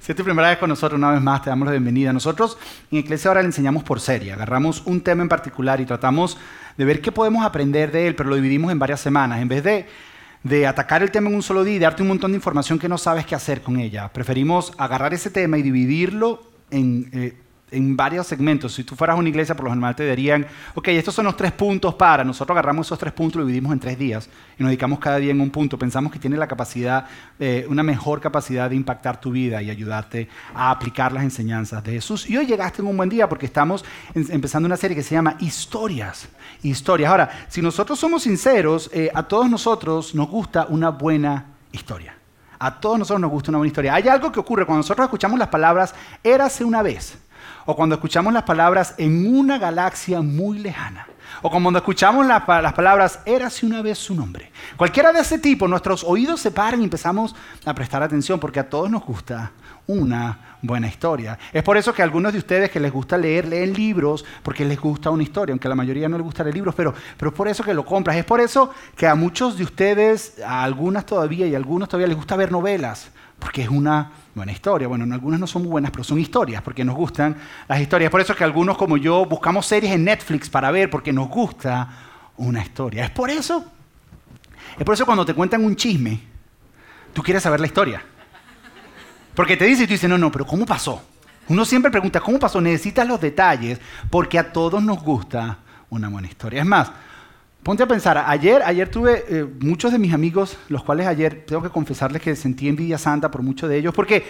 Si es tu primera vez con nosotros, una vez más te damos la bienvenida. Nosotros en Iglesia ahora le enseñamos por serie. Agarramos un tema en particular y tratamos de ver qué podemos aprender de él, pero lo dividimos en varias semanas. En vez de, de atacar el tema en un solo día y darte un montón de información que no sabes qué hacer con ella, preferimos agarrar ese tema y dividirlo en... Eh, en varios segmentos. Si tú fueras una iglesia, por lo general te dirían, ok, estos son los tres puntos para. Nosotros agarramos esos tres puntos y lo dividimos en tres días y nos dedicamos cada día en un punto. Pensamos que tiene la capacidad, eh, una mejor capacidad de impactar tu vida y ayudarte a aplicar las enseñanzas de Jesús. Y hoy llegaste en un buen día porque estamos empezando una serie que se llama Historias. Historias. Ahora, si nosotros somos sinceros, eh, a todos nosotros nos gusta una buena historia. A todos nosotros nos gusta una buena historia. Hay algo que ocurre cuando nosotros escuchamos las palabras, érase una vez o cuando escuchamos las palabras en una galaxia muy lejana, o cuando escuchamos las palabras érase una vez su nombre. Cualquiera de ese tipo, nuestros oídos se paran y empezamos a prestar atención porque a todos nos gusta una buena historia. Es por eso que a algunos de ustedes que les gusta leer, leen libros porque les gusta una historia, aunque a la mayoría no les gusta leer libros, pero, pero es por eso que lo compras. Es por eso que a muchos de ustedes, a algunas todavía y a algunos todavía les gusta ver novelas, porque es una buena historia. Bueno, algunas no son muy buenas, pero son historias, porque nos gustan las historias. Por eso es que algunos como yo buscamos series en Netflix para ver, porque nos gusta una historia. Es por eso, es por eso cuando te cuentan un chisme, tú quieres saber la historia. Porque te dice y tú dices, no, no, pero ¿cómo pasó? Uno siempre pregunta, ¿cómo pasó? Necesitas los detalles, porque a todos nos gusta una buena historia. Es más, Ponte a pensar, ayer, ayer tuve eh, muchos de mis amigos, los cuales ayer tengo que confesarles que sentí envidia santa por muchos de ellos, porque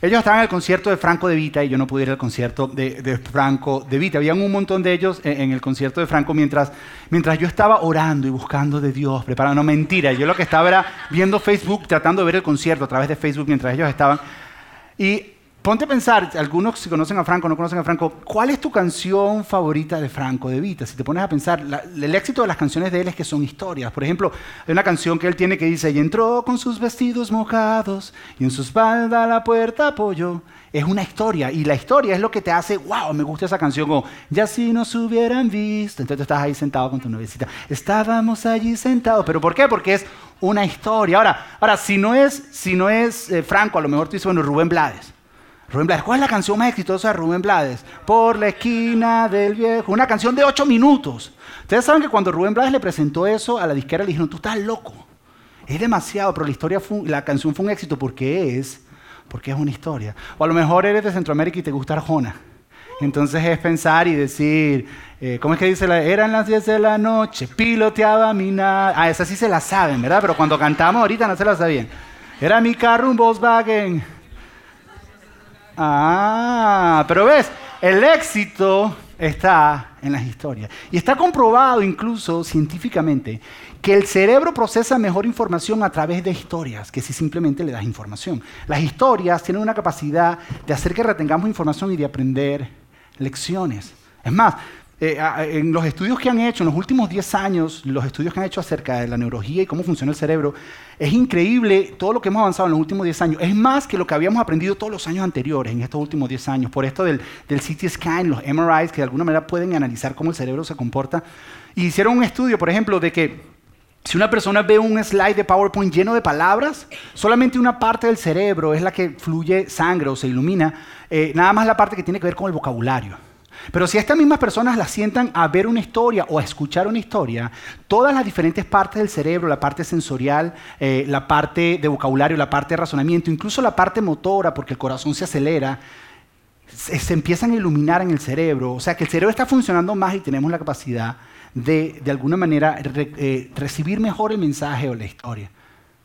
ellos estaban en el concierto de Franco de Vita y yo no pude ir al concierto de, Franco de Vita. Habían un montón de ellos en, el concierto de Franco mientras, mientras yo estaba orando y buscando de Dios, preparando. No, mentira, yo lo que estaba era viendo Facebook, tratando de ver el concierto a través de Facebook mientras ellos estaban. Y Ponte a pensar, algunos si conocen a Franco no conocen a Franco, ¿cuál es tu canción favorita de Franco de Vita? Si te pones a pensar, el éxito de las canciones de él es que son historias. Por ejemplo, hay una canción que él tiene que dice, y entró con sus vestidos mojados y en su espalda la puerta apoyó. Es una historia y la historia es lo que te hace, wow, me gusta esa canción, o ya si nos hubieran visto. Entonces tú estás ahí sentado con tu novecita. Estábamos allí sentados, pero ¿por qué? Porque es una historia. Ahora, ahora si no es, si no es eh, Franco, a lo mejor tú dices, bueno, Rubén Blades. Rubén Blades, ¿cuál es la canción más exitosa de Rubén Blades? Por la esquina del viejo. Una canción de ocho minutos. Ustedes saben que cuando Rubén Blades le presentó eso a la disquera, le dijeron, tú estás loco. Es demasiado, pero la, historia la canción fue un éxito porque es, porque es una historia. O a lo mejor eres de Centroamérica y te gusta Arjona. Entonces es pensar y decir, eh, ¿cómo es que dice? La, eran las 10 de la noche, piloteaba mi nave. Ah, esa sí se la saben, ¿verdad? Pero cuando cantamos ahorita no se la sabían. Era mi carro un Volkswagen. Ah, pero ves, el éxito está en las historias. Y está comprobado incluso científicamente que el cerebro procesa mejor información a través de historias que si simplemente le das información. Las historias tienen una capacidad de hacer que retengamos información y de aprender lecciones. Es más, eh, en los estudios que han hecho, en los últimos 10 años, los estudios que han hecho acerca de la neurología y cómo funciona el cerebro, es increíble todo lo que hemos avanzado en los últimos 10 años. Es más que lo que habíamos aprendido todos los años anteriores, en estos últimos 10 años, por esto del, del CT scan, los MRIs, que de alguna manera pueden analizar cómo el cerebro se comporta. Y hicieron un estudio, por ejemplo, de que si una persona ve un slide de PowerPoint lleno de palabras, solamente una parte del cerebro es la que fluye sangre o se ilumina, eh, nada más la parte que tiene que ver con el vocabulario. Pero si estas mismas personas las sientan a ver una historia o a escuchar una historia, todas las diferentes partes del cerebro, la parte sensorial, eh, la parte de vocabulario, la parte de razonamiento, incluso la parte motora, porque el corazón se acelera, se, empiezan a iluminar en el cerebro. O sea que el cerebro está funcionando más y tenemos la capacidad de, de alguna manera, eh, recibir mejor el mensaje o la historia.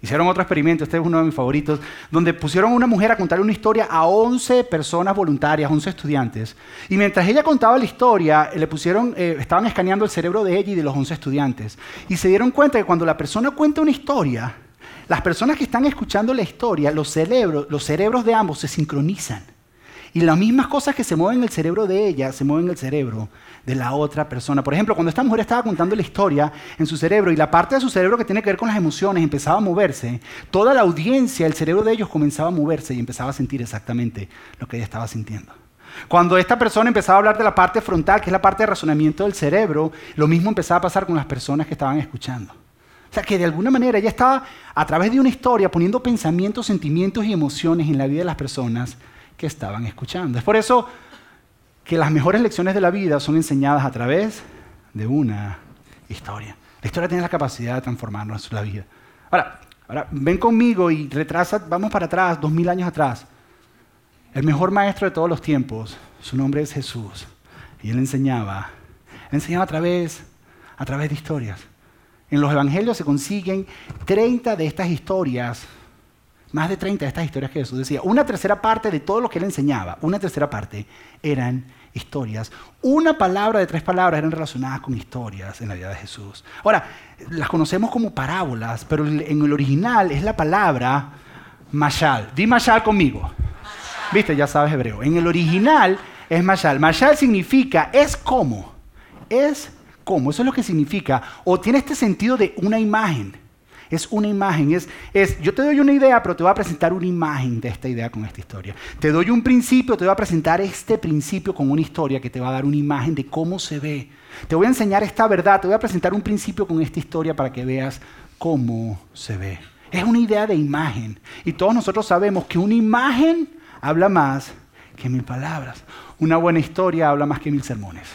Hicieron otro experimento, este es uno de mis favoritos, donde pusieron a una mujer a contarle una historia a 11 personas voluntarias, 11 estudiantes. Y mientras ella contaba la historia, le pusieron, eh, estaban escaneando el cerebro de ella y de los 11 estudiantes. Y se dieron cuenta que cuando la persona cuenta una historia, las personas que están escuchando la historia, los cerebros, los cerebros de ambos se sincronizan. Y las mismas cosas que se mueven en el cerebro de ella, se mueven en el cerebro de la otra persona. Por ejemplo, cuando esta mujer estaba contando la historia en su cerebro y la parte de su cerebro que tiene que ver con las emociones empezaba a moverse, toda la audiencia, el cerebro de ellos comenzaba a moverse y empezaba a sentir exactamente lo que ella estaba sintiendo. Cuando esta persona empezaba a hablar de la parte frontal, que es la parte de razonamiento del cerebro, lo mismo empezaba a pasar con las personas que estaban escuchando. sea, que de alguna manera ella estaba a través de una historia poniendo pensamientos, sentimientos y emociones en la vida de las personas que estaban escuchando. Es por eso que las mejores lecciones de la vida son enseñadas a través de una historia. La historia tiene la capacidad de transformarnos la vida. Ahora, ahora ven conmigo y retrasa, vamos para atrás, dos mil años atrás. El mejor maestro de todos los tiempos, su nombre es Jesús. Y él enseñaba, enseñaba a través, a través de historias. En los evangelios se consiguen 30 de estas historias, más de 30 de estas historias que Jesús decía. Una tercera parte de todo lo que él enseñaba, una tercera parte eran historias. Una palabra de tres palabras eran relacionadas con historias en la vida de Jesús. Ahora, las conocemos como parábolas, pero en el original es la palabra mashal. Di mashal conmigo. Viste, ya sabes hebreo. En el original es mashal. Mashal significa es como. Es cómo, eso es lo que significa, o tiene este sentido de una imagen. Es una imagen, es, es, yo te doy una idea, pero te voy a presentar una imagen de esta idea con esta historia. Te doy un principio, te voy a presentar este principio con una historia que te va a dar una imagen de cómo se ve. Te voy a enseñar esta verdad, te voy a presentar un principio con esta historia para que veas cómo se ve. Es una idea de imagen. Y todos nosotros sabemos que una imagen habla más que mil palabras. Una buena historia habla más que mil sermones.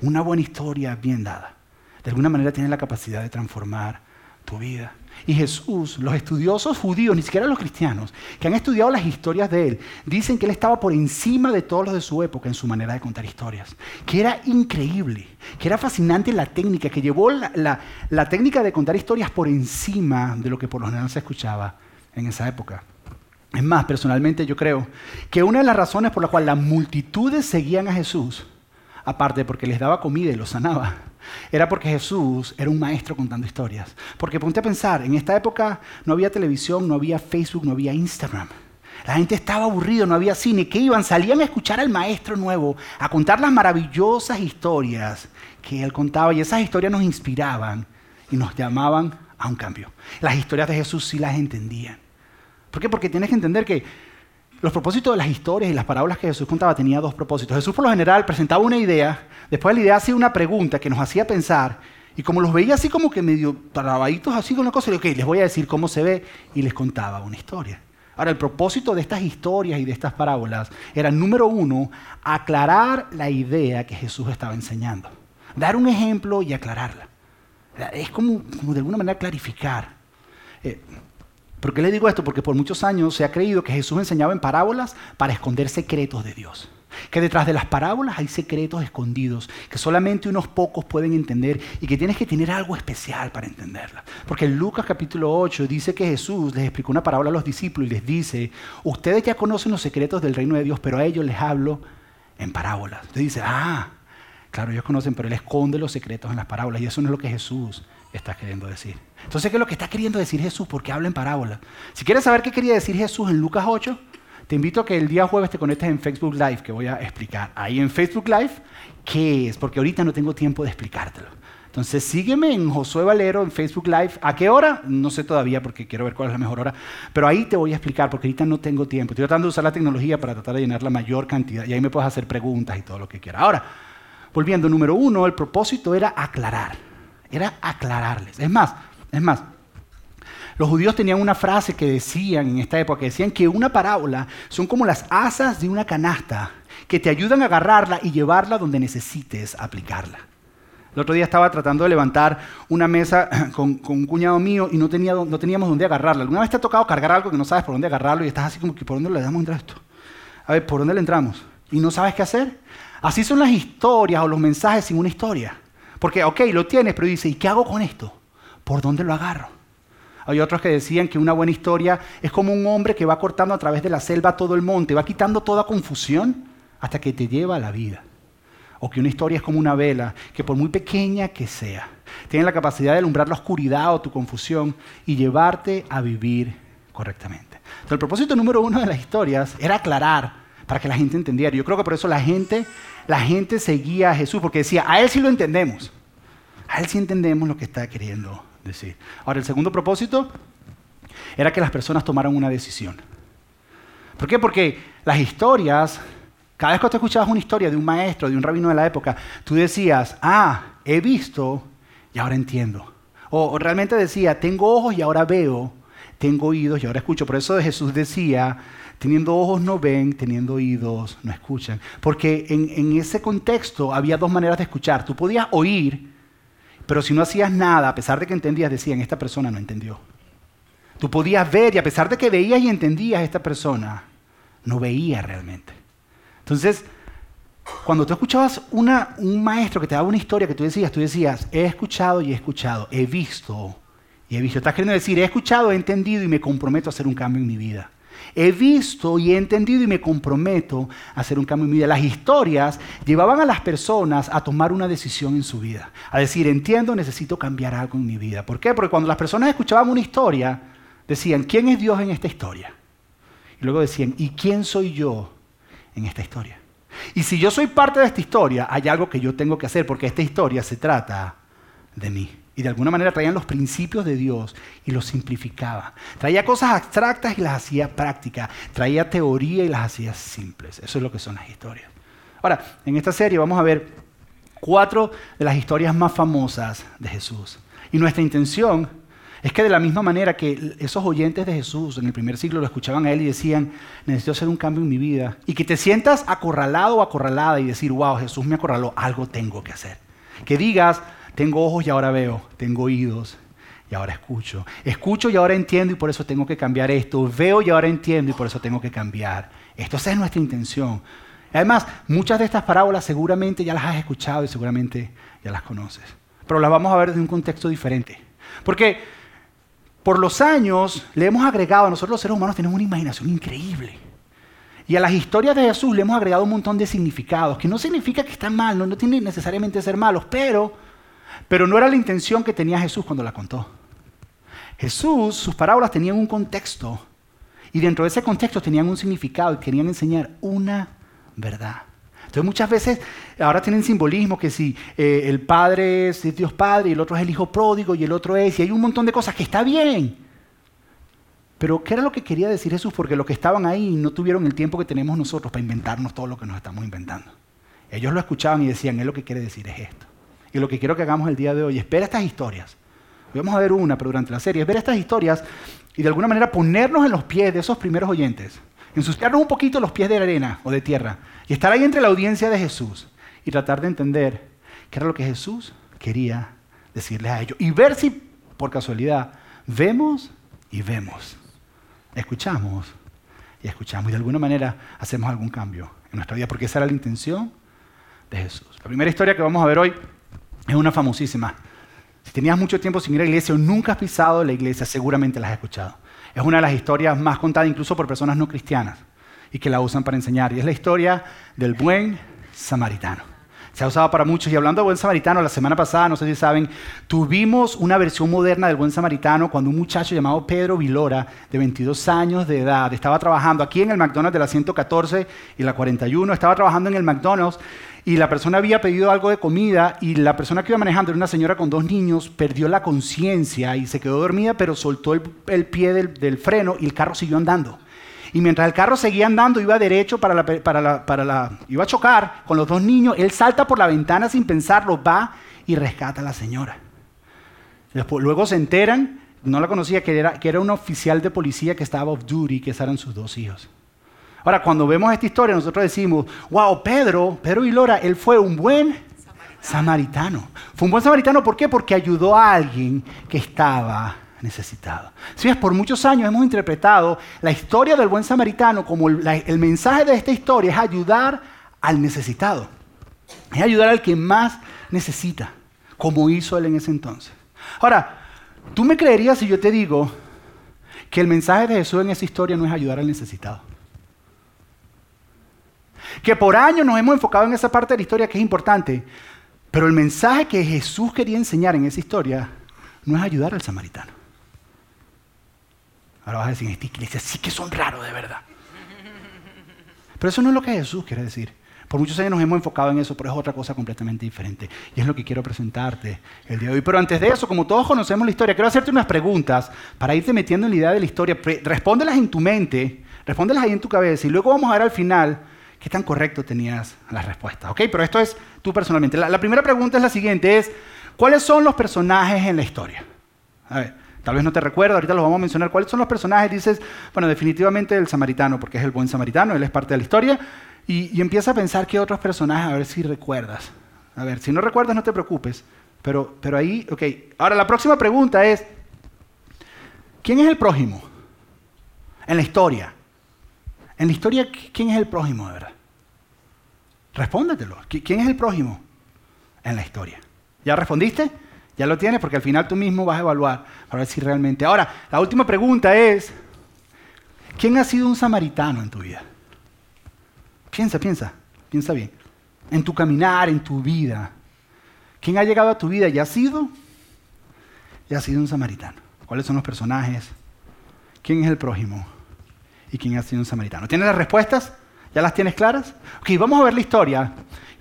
Una buena historia bien dada, de alguna manera tiene la capacidad de transformar tu vida. Y Jesús, los estudiosos judíos, ni siquiera los cristianos, que han estudiado las historias de él, dicen que él estaba por encima de todos los de su época en su manera de contar historias. Que era increíble, que era fascinante la técnica, que llevó la, la técnica de contar historias por encima de lo que por lo general se escuchaba en esa época. Es más, personalmente yo creo que una de las razones por las cuales las multitudes seguían a Jesús aparte porque les daba comida y los sanaba, era porque Jesús era un maestro contando historias. Porque ponte a pensar, en esta época no había televisión, no había Facebook, no había Instagram. La gente estaba aburrida, no había cine. ¿Qué iban? Salían a escuchar al maestro nuevo, a contar las maravillosas historias que él contaba. Y esas historias nos inspiraban y nos llamaban a un cambio. Las historias de Jesús sí las entendían. ¿Por qué? Porque tienes que entender que los propósitos de las historias y las parábolas que Jesús contaba tenía dos propósitos. Jesús por lo general presentaba una idea, después de la idea hacía una pregunta que nos hacía pensar, y como los veía así como que medio trabaditos así con una cosa, le ok, les voy a decir cómo se ve, y les contaba una historia. Ahora, el propósito de estas historias y de estas parábolas era, número uno, aclarar la idea que Jesús estaba enseñando. Dar un ejemplo y aclararla. Es como, de alguna manera clarificar. Eh, ¿Por qué le digo esto? Porque por muchos años se ha creído que Jesús enseñaba en parábolas para esconder secretos de Dios. Que detrás de las parábolas hay secretos escondidos que solamente unos pocos pueden entender y que tienes que tener algo especial para entenderla. Porque en Lucas capítulo 8 dice que Jesús les explicó una parábola a los discípulos y les dice, ustedes ya conocen los secretos del reino de Dios, pero a ellos les hablo en parábolas. Entonces dice, ah, claro, ellos conocen, pero Él esconde los secretos en las parábolas y eso no es lo que Jesús está queriendo decir. Entonces, ¿qué es lo que está queriendo decir Jesús? Porque habla en parábola. Si quieres saber qué quería decir Jesús en Lucas 8, te invito a que el día jueves te conectes en Facebook Live, que voy a explicar. Ahí en Facebook Live, ¿qué es? Porque ahorita no tengo tiempo de explicártelo. Entonces sígueme en Josué Valero en Facebook Live. ¿A qué hora? No sé todavía porque quiero ver cuál es la mejor hora. Pero ahí te voy a explicar porque ahorita no tengo tiempo. Estoy tratando de usar la tecnología para tratar de llenar la mayor cantidad y ahí me puedes hacer preguntas y todo lo que quieras. Ahora, volviendo, número uno, el propósito era aclarar era aclararles. Es más, es más, los judíos tenían una frase que decían en esta época, que decían que una parábola son como las asas de una canasta que te ayudan a agarrarla y llevarla donde necesites aplicarla. El otro día estaba tratando de levantar una mesa con, un cuñado mío y no, tenía, no teníamos dónde agarrarla. ¿Alguna vez te ha tocado cargar algo que no sabes por dónde agarrarlo y estás así como que por dónde le damos entrar esto? A ver, ¿por dónde le entramos? Y no sabes qué hacer. Así son las historias o los mensajes sin una historia. Porque, ok, lo tienes, pero dice, ¿y qué hago con esto? ¿Por dónde lo agarro? Hay otros que decían que una buena historia es como un hombre que va cortando a través de la selva todo el monte, va quitando toda confusión hasta que te lleva a la vida. O que una historia es como una vela, que por muy pequeña que sea, tiene la capacidad de alumbrar la oscuridad o tu confusión y llevarte a vivir correctamente. Entonces, el propósito número uno de las historias era aclarar para que la gente entendiera. Yo creo que por eso la gente, la gente seguía a Jesús, porque decía, a Él sí lo entendemos. A Él sí entendemos lo que está queriendo decir. Ahora, el segundo propósito era que las personas tomaran una decisión. ¿Por qué? Porque las historias, cada vez que tú escuchabas una historia de un maestro, de un rabino de la época, tú decías, ah, he visto y ahora entiendo. O, realmente decía, tengo ojos y ahora veo, tengo oídos y ahora escucho. Por eso Jesús decía, teniendo ojos no ven, teniendo oídos no escuchan. Porque en, en ese contexto había dos maneras de escuchar. Tú podías oír, pero si no hacías nada, a pesar de que entendías, decían, esta persona no entendió. Tú podías ver y a pesar de que veías y entendías, esta persona no veía realmente. Entonces, cuando tú escuchabas una, un maestro que te daba una historia que tú decías, tú decías, he escuchado y he escuchado, he visto y he visto. Estás queriendo decir, he escuchado, he entendido y me comprometo a hacer un cambio en mi vida. He visto y he entendido y me comprometo a hacer un cambio en mi vida. Las historias llevaban a las personas a tomar una decisión en su vida. A decir, entiendo, necesito cambiar algo en mi vida. ¿Por qué? Porque cuando las personas escuchaban una historia, decían, ¿quién es Dios en esta historia? Y luego decían, ¿y quién soy yo en esta historia? Y si yo soy parte de esta historia, hay algo que yo tengo que hacer, porque esta historia se trata de mí. Y de alguna manera traían los principios de Dios y los simplificaba. Traía cosas abstractas y las hacía prácticas. Traía teoría y las hacía simples. Eso es lo que son las historias. Ahora, en esta serie vamos a ver cuatro de las historias más famosas de Jesús. Y nuestra intención es que de la misma manera que esos oyentes de Jesús en el primer siglo lo escuchaban a él y decían, necesito hacer un cambio en mi vida, y que te sientas acorralado o acorralada y decir, wow, Jesús me acorraló, algo tengo que hacer. Que digas, tengo ojos y ahora veo, tengo oídos y ahora escucho. Escucho y ahora entiendo y por eso tengo que cambiar esto. Veo y ahora entiendo y por eso tengo que cambiar. Esto es nuestra intención. Además, muchas de estas parábolas seguramente ya las has escuchado y seguramente ya las conoces. Pero las vamos a ver desde un contexto diferente. Porque por los años le hemos agregado, nosotros los seres humanos tenemos una imaginación increíble. Y a las historias de Jesús le hemos agregado un montón de significados, que no significa que están mal, no, no tienen necesariamente ser malos, pero, pero no era la intención que tenía Jesús cuando la contó. Jesús, sus parábolas tenían un contexto, y dentro de ese contexto tenían un significado y querían enseñar una verdad. Entonces muchas veces ahora tienen simbolismo que si eh, el padre es Dios Padre y el otro es el Hijo pródigo y el otro es, y hay un montón de cosas que está bien. Pero ¿qué era lo que quería decir Jesús? Porque los que estaban ahí no tuvieron el tiempo que tenemos nosotros para inventarnos todo lo que nos estamos inventando. Ellos lo escuchaban y decían, él lo que quiere decir es esto. Y lo que quiero que hagamos el día de hoy es ver estas historias. Hoy vamos a ver una, pero durante la serie es ver estas historias y de alguna manera ponernos en los pies de esos primeros oyentes ensuciarnos un poquito los pies de arena o de tierra y estar ahí entre la audiencia de Jesús y tratar de entender qué era lo que Jesús quería decirles a ellos y ver si por casualidad vemos y vemos, escuchamos y escuchamos y de alguna manera hacemos algún cambio en nuestra vida porque esa era la intención de Jesús. La primera historia que vamos a ver hoy es una famosísima. Si tenías mucho tiempo sin ir a la iglesia o nunca has pisado la iglesia, seguramente la has escuchado. Es una de las historias más contadas incluso por personas no cristianas y que la usan para enseñar. Y es la historia del buen samaritano. Se ha usado para muchos. Y hablando de buen samaritano, la semana pasada, no sé si saben, tuvimos una versión moderna del buen samaritano cuando un muchacho llamado Pedro Vilora, de 22 años de edad, estaba trabajando aquí en el McDonald's de la 114 y la 41, estaba trabajando en el McDonald's y la persona había pedido algo de comida y la persona que iba manejando era una señora con dos niños, perdió la conciencia y se quedó dormida, pero soltó el, pie del, freno y el carro siguió andando. Y mientras el carro seguía andando, iba derecho para la, para la, iba a chocar con los dos niños, él salta por la ventana sin pensarlo, va y rescata a la señora. luego se enteran, no la conocía, que era, que era un oficial de policía que estaba off duty, que eran sus dos hijos. Ahora, cuando vemos esta historia, nosotros decimos, wow, Pedro, Pedro y Lora, él fue un buen samaritano. Fue un buen samaritano, ¿por qué? Porque ayudó a alguien que estaba necesitado. Si por muchos años hemos interpretado la historia del buen samaritano como el, el mensaje de esta historia es ayudar al necesitado. Es ayudar al que más necesita, como hizo él en ese entonces. Ahora, ¿tú me creerías si yo te digo que el mensaje de Jesús en esa historia no es ayudar al necesitado? que por años nos hemos enfocado en esa parte de la historia que es importante, pero el mensaje que Jesús quería enseñar en esa historia no es ayudar al samaritano. Ahora vas a decir, esta iglesia sí que son raros de verdad. Pero eso no es lo que Jesús quiere decir. Por muchos años nos hemos enfocado en eso, pero es otra cosa completamente diferente. Y es lo que quiero presentarte el día de hoy. Pero antes de eso, como todos conocemos la historia, quiero hacerte unas preguntas para irte metiendo en la idea de la historia. Respóndelas en tu mente, respóndelas ahí en tu cabeza y luego vamos a ver al final qué tan correcto tenías las respuestas. ¿ok? Pero esto es tú personalmente. La, primera pregunta es la siguiente, es, ¿cuáles son los personajes en la historia? A ver, tal vez no te recuerdo, ahorita los vamos a mencionar. ¿Cuáles son los personajes? Dices, bueno, definitivamente el samaritano, porque es el buen samaritano, él es parte de la historia. Y, empieza a pensar qué otros personajes, a ver si recuerdas. A ver, si no recuerdas, no te preocupes. Pero, pero ahí, ok. Ahora, la próxima pregunta es, ¿quién es el prójimo? En la historia. En la historia, ¿quién es el prójimo, de verdad? Respóndetelo. ¿Quién es el prójimo? En la historia. ¿Ya respondiste? Ya lo tienes porque al final tú mismo vas a evaluar para ver si realmente... Ahora, la última pregunta es, ¿quién ha sido un samaritano en tu vida? Piensa, piensa, piensa bien. En tu caminar, en tu vida. ¿Quién ha llegado a tu vida y ha sido? Y ha sido un samaritano. ¿Cuáles son los personajes? ¿Quién es el prójimo? ¿Y quién ha sido un samaritano? ¿Tienes las respuestas? ¿Ya las tienes claras? Ok, vamos a ver la historia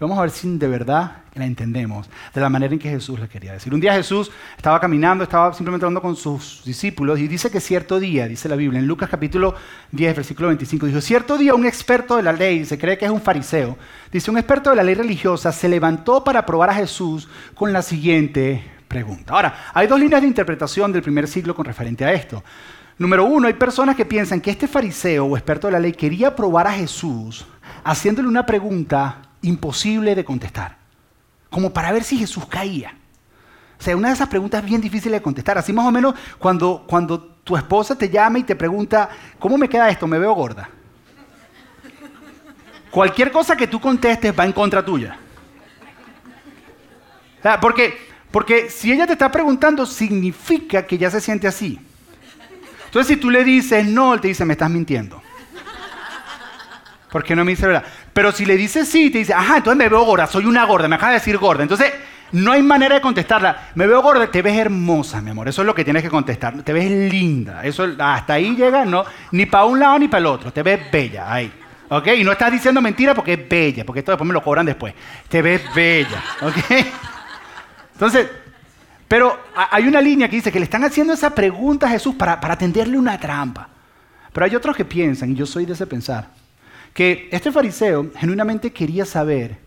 vamos a ver si de verdad la entendemos de la manera en que Jesús le quería decir. Un día Jesús estaba caminando, estaba simplemente hablando con sus discípulos y dice que cierto día, dice la Biblia, en Lucas capítulo 10, versículo 25, dijo, cierto día un experto de la ley, se cree que es un fariseo, dice, un experto de la ley religiosa se levantó para probar a Jesús con la siguiente pregunta. Ahora, hay dos líneas de interpretación del primer siglo con referente a esto. Número uno, hay personas que piensan que este fariseo o experto de la ley quería probar a Jesús haciéndole una pregunta imposible de contestar, como para ver si Jesús caía. O sea, una de esas preguntas bien difíciles de contestar. Así más o menos cuando, cuando tu esposa te llama y te pregunta, ¿cómo me queda esto? Me veo gorda. Cualquier cosa que tú contestes va en contra tuya. Porque, porque si ella te está preguntando, significa que ya se siente así. Entonces, si tú le dices no, él te dice, me estás mintiendo. ¿Por qué no me dice verdad? Pero si le dices sí, te dice, ajá, entonces me veo gorda, soy una gorda, me acaba de decir gorda. Entonces, no hay manera de contestarla. Me veo gorda, te ves hermosa, mi amor. Eso es lo que tienes que contestar. Te ves linda. Eso hasta ahí llega, no, ni para un lado ni para el otro. Te ves bella ahí. ¿Ok? Y no estás diciendo mentira porque es bella, porque esto después me lo cobran después. Te ves bella. ¿Ok? Entonces, pero hay una línea que dice que le están haciendo esa pregunta a Jesús para, para tenderle una trampa. Pero hay otros que piensan, y yo soy de ese pensar, que este fariseo genuinamente quería saber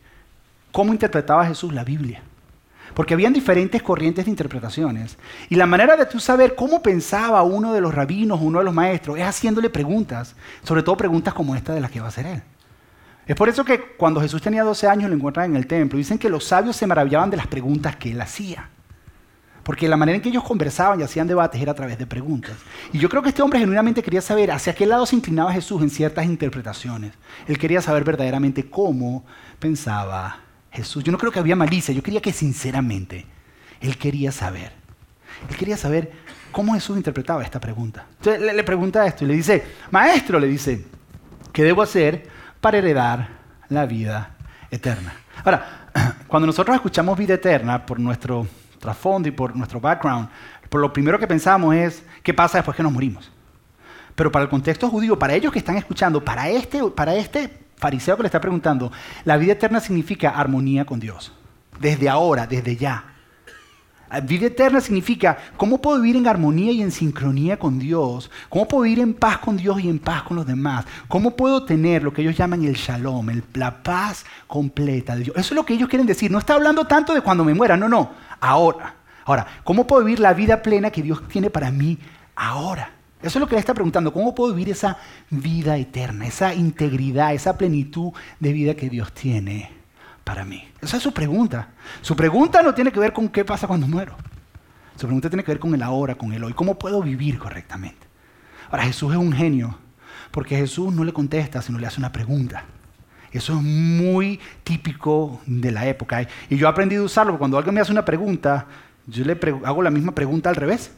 cómo interpretaba Jesús la Biblia. Porque habían diferentes corrientes de interpretaciones. Y la manera de tú saber cómo pensaba uno de los rabinos uno de los maestros es haciéndole preguntas, sobre todo preguntas como esta de las que va a hacer él. Es por eso que cuando Jesús tenía 12 años lo encuentran en el templo. Dicen que los sabios se maravillaban de las preguntas que él hacía. Porque la manera en que ellos conversaban y hacían debates era a través de preguntas. Y yo creo que este hombre genuinamente quería saber hacia qué lado se inclinaba Jesús en ciertas interpretaciones. Él quería saber verdaderamente cómo pensaba Jesús. Yo no creo que había malicia, yo quería que sinceramente él quería saber. Él quería saber cómo Jesús interpretaba esta pregunta. Entonces le, pregunta esto y le dice, maestro, le dice, ¿qué debo hacer para heredar la vida eterna? Ahora, cuando nosotros escuchamos vida eterna por nuestro trasfondo y por nuestro background, por lo primero que pensamos es qué pasa después que nos morimos. Pero para el contexto judío, para ellos que están escuchando, para este, para este fariseo que le está preguntando, la vida eterna significa armonía con Dios. Desde ahora, desde ya. Vida eterna significa cómo puedo vivir en armonía y en sincronía con Dios, cómo puedo vivir en paz con Dios y en paz con los demás, cómo puedo tener lo que ellos llaman el shalom, la paz completa de Dios. Eso es lo que ellos quieren decir. No está hablando tanto de cuando me muera, no, no ahora. Ahora, ¿cómo puedo vivir la vida plena que Dios tiene para mí ahora? Eso es lo que le está preguntando. ¿Cómo puedo vivir esa vida eterna, esa integridad, esa plenitud de vida que Dios tiene para mí? Esa es su pregunta. Su pregunta no tiene que ver con qué pasa cuando muero. Su pregunta tiene que ver con el ahora, con el hoy. ¿Cómo puedo vivir correctamente? Ahora, Jesús es un genio, porque Jesús no le contesta, sino le hace una pregunta. Eso es muy típico de la época. Y yo he aprendido a usarlo, cuando alguien me hace una pregunta, yo le hago la misma pregunta al revés.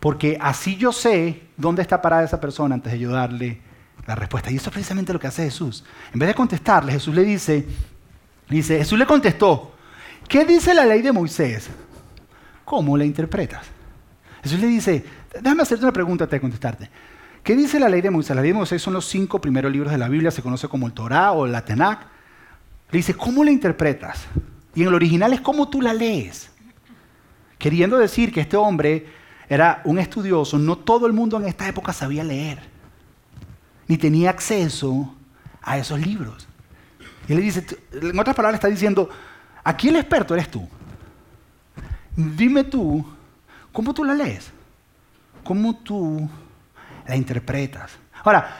Porque así yo sé dónde está parada esa persona antes de yo darle la respuesta. Y eso es precisamente lo que hace Jesús. En vez de contestarle, Jesús le dice, dice, Jesús le contestó, ¿qué dice la ley de Moisés? ¿Cómo la interpretas? Jesús le dice, déjame hacerte una pregunta antes de contestarte. ¿Qué dice la ley de Moisés? La ley de Moisés son los cinco primeros libros de la Biblia, se conoce como el Torah o la Tanakh. Le dice, ¿cómo la interpretas? Y en el original es cómo tú la lees. Queriendo decir que este hombre era un estudioso, no todo el mundo en esta época sabía leer, ni tenía acceso a esos libros. Y le dice, en otras palabras está diciendo, aquí el experto eres tú. Dime tú, ¿cómo tú la lees? ¿cómo tú la interpretas? Ahora,